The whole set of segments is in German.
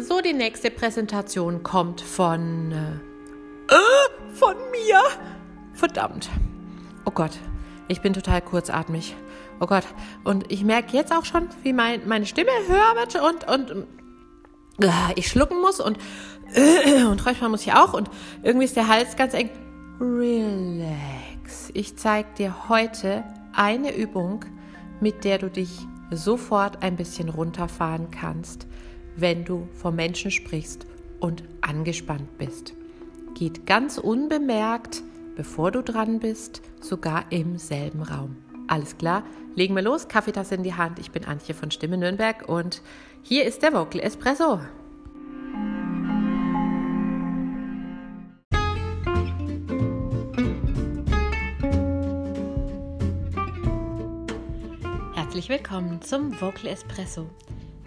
So, die nächste Präsentation kommt von. Äh, äh, von mir! Verdammt. Oh Gott, ich bin total kurzatmig. Oh Gott. Und ich merke jetzt auch schon, wie mein, meine Stimme höher wird und, und äh, ich schlucken muss und, äh, und räuspern muss ich auch. Und irgendwie ist der Hals ganz eng. Relax. Ich zeige dir heute eine Übung, mit der du dich sofort ein bisschen runterfahren kannst, wenn du vor Menschen sprichst und angespannt bist. Geht ganz unbemerkt, bevor du dran bist, sogar im selben Raum. Alles klar, legen wir los, Kaffeetasse in die Hand. Ich bin Antje von Stimme Nürnberg und hier ist der Vocal Espresso. Herzlich willkommen zum Vocal Espresso,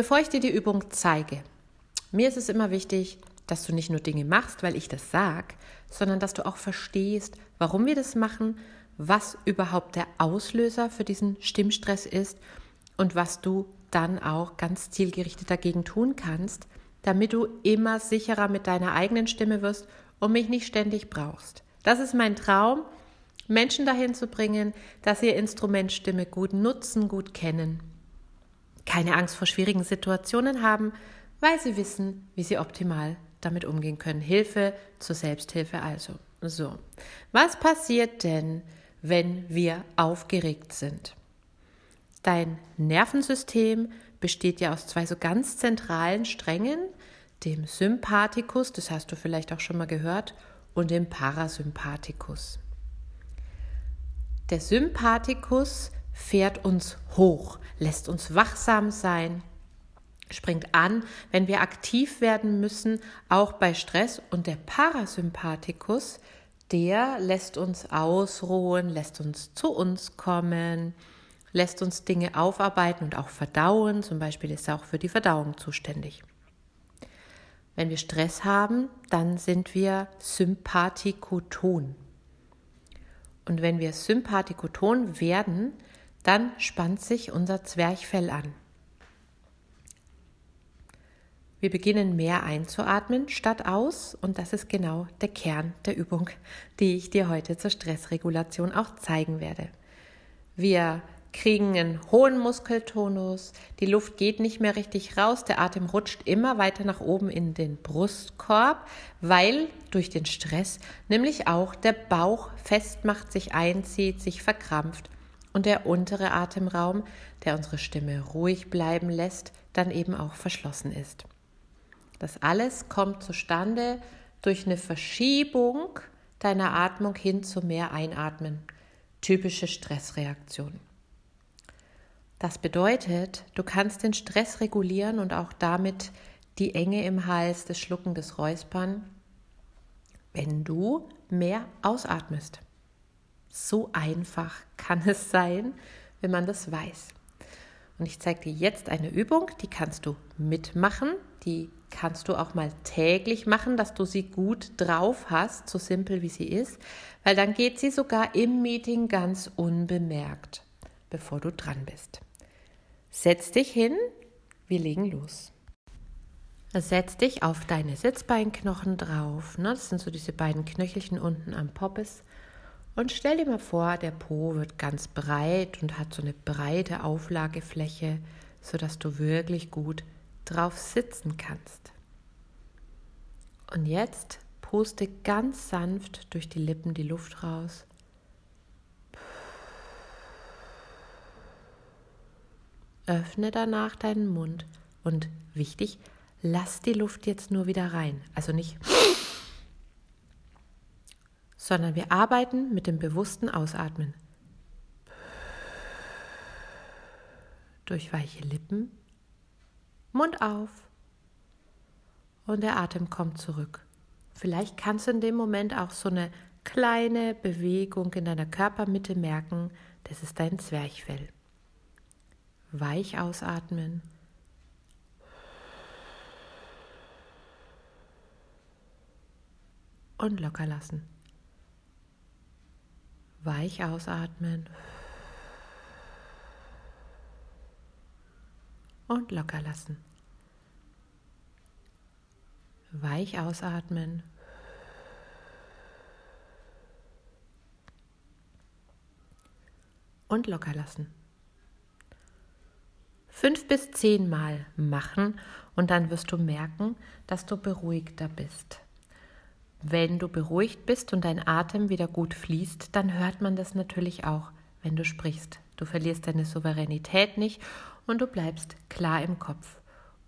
Bevor ich dir die Übung zeige, mir ist es immer wichtig, dass du nicht nur Dinge machst, weil ich das sag, sondern dass du auch verstehst, warum wir das machen, was überhaupt der Auslöser für diesen Stimmstress ist und was du dann auch ganz zielgerichtet dagegen tun kannst, damit du immer sicherer mit deiner eigenen Stimme wirst und mich nicht ständig brauchst. Das ist mein Traum, Menschen dahin zu bringen, dass sie ihr Instrument Stimme gut nutzen, gut kennen, keine Angst vor schwierigen Situationen haben, weil sie wissen, wie sie optimal damit umgehen können. Hilfe zur Selbsthilfe also. So, was passiert denn, wenn wir aufgeregt sind? Dein Nervensystem besteht ja aus zwei so ganz zentralen Strängen, dem Sympathikus, das hast du vielleicht auch schon mal gehört, und dem Parasympathikus. Der Sympathikus fährt uns hoch, lässt uns wachsam sein, springt an, wenn wir aktiv werden müssen, auch bei Stress. Und der Parasympathikus, der lässt uns ausruhen, lässt uns zu uns kommen, lässt uns Dinge aufarbeiten und auch verdauen. Zum Beispiel ist er auch für die Verdauung zuständig. Wenn wir Stress haben, dann sind wir sympathikoton. Und wenn wir sympathikoton werden, dann spannt sich unser Zwerchfell an. Wir beginnen mehr einzuatmen statt aus und das ist genau der Kern der Übung, die ich dir heute zur Stressregulation auch zeigen werde. Wir kriegen einen hohen Muskeltonus, die Luft geht nicht mehr richtig raus, der Atem rutscht immer weiter nach oben in den Brustkorb, weil durch den Stress nämlich auch der Bauch festmacht, sich einzieht, sich verkrampft und der untere Atemraum, der unsere Stimme ruhig bleiben lässt, dann eben auch verschlossen ist. Das alles kommt zustande durch eine Verschiebung deiner Atmung hin zu mehr Einatmen. Typische Stressreaktion. Das bedeutet, du kannst den Stress regulieren und auch damit die Enge im Hals, das Schlucken, das Räuspern, wenn du mehr ausatmest. So einfach kann es sein, wenn man das weiß. Und ich zeige dir jetzt eine Übung, die kannst du mitmachen, die kannst du auch mal täglich machen, dass du sie gut drauf hast, so simpel wie sie ist, weil dann geht sie sogar im Meeting ganz unbemerkt, bevor du dran bist. Setz dich hin, wir legen los. Setz dich auf deine Sitzbeinknochen drauf, ne? das sind so diese beiden Knöchelchen unten am Poppes. Und stell dir mal vor, der Po wird ganz breit und hat so eine breite Auflagefläche, sodass du wirklich gut drauf sitzen kannst. Und jetzt puste ganz sanft durch die Lippen die Luft raus. Öffne danach deinen Mund und wichtig, lass die Luft jetzt nur wieder rein. Also nicht, sondern wir arbeiten mit dem bewussten Ausatmen. Durch weiche Lippen Mund auf. und der Atem kommt zurück. Vielleicht kannst du in dem Moment auch so eine kleine Bewegung in deiner Körpermitte merken, das ist dein Zwerchfell. Weich ausatmen. Und locker lassen. Weich ausatmen. Und locker lassen. Weich ausatmen. Und locker lassen. Fünf bis zehn Mal machen und dann wirst du merken, dass du beruhigter bist. Wenn du beruhigt bist und dein Atem wieder gut fließt, dann hört man das natürlich auch, wenn du sprichst. Du verlierst deine Souveränität nicht und du bleibst klar im Kopf.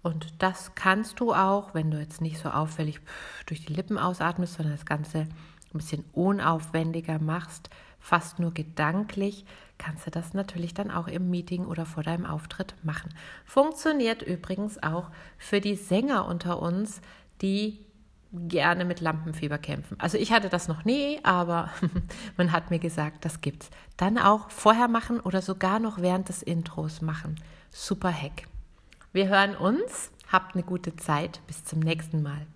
Und das kannst du auch, wenn du jetzt nicht so auffällig durch die Lippen ausatmest, sondern das Ganze ein bisschen unaufwendiger machst, fast nur gedanklich, kannst du das natürlich dann auch im Meeting oder vor deinem Auftritt machen. Funktioniert übrigens auch für die Sänger unter uns, die gerne mit Lampenfieber kämpfen. Also ich hatte das noch nie, aber man hat mir gesagt, das gibt's. Dann auch vorher machen oder sogar noch während des Intros machen. Super Hack. Wir hören uns. Habt eine gute Zeit. Bis zum nächsten Mal.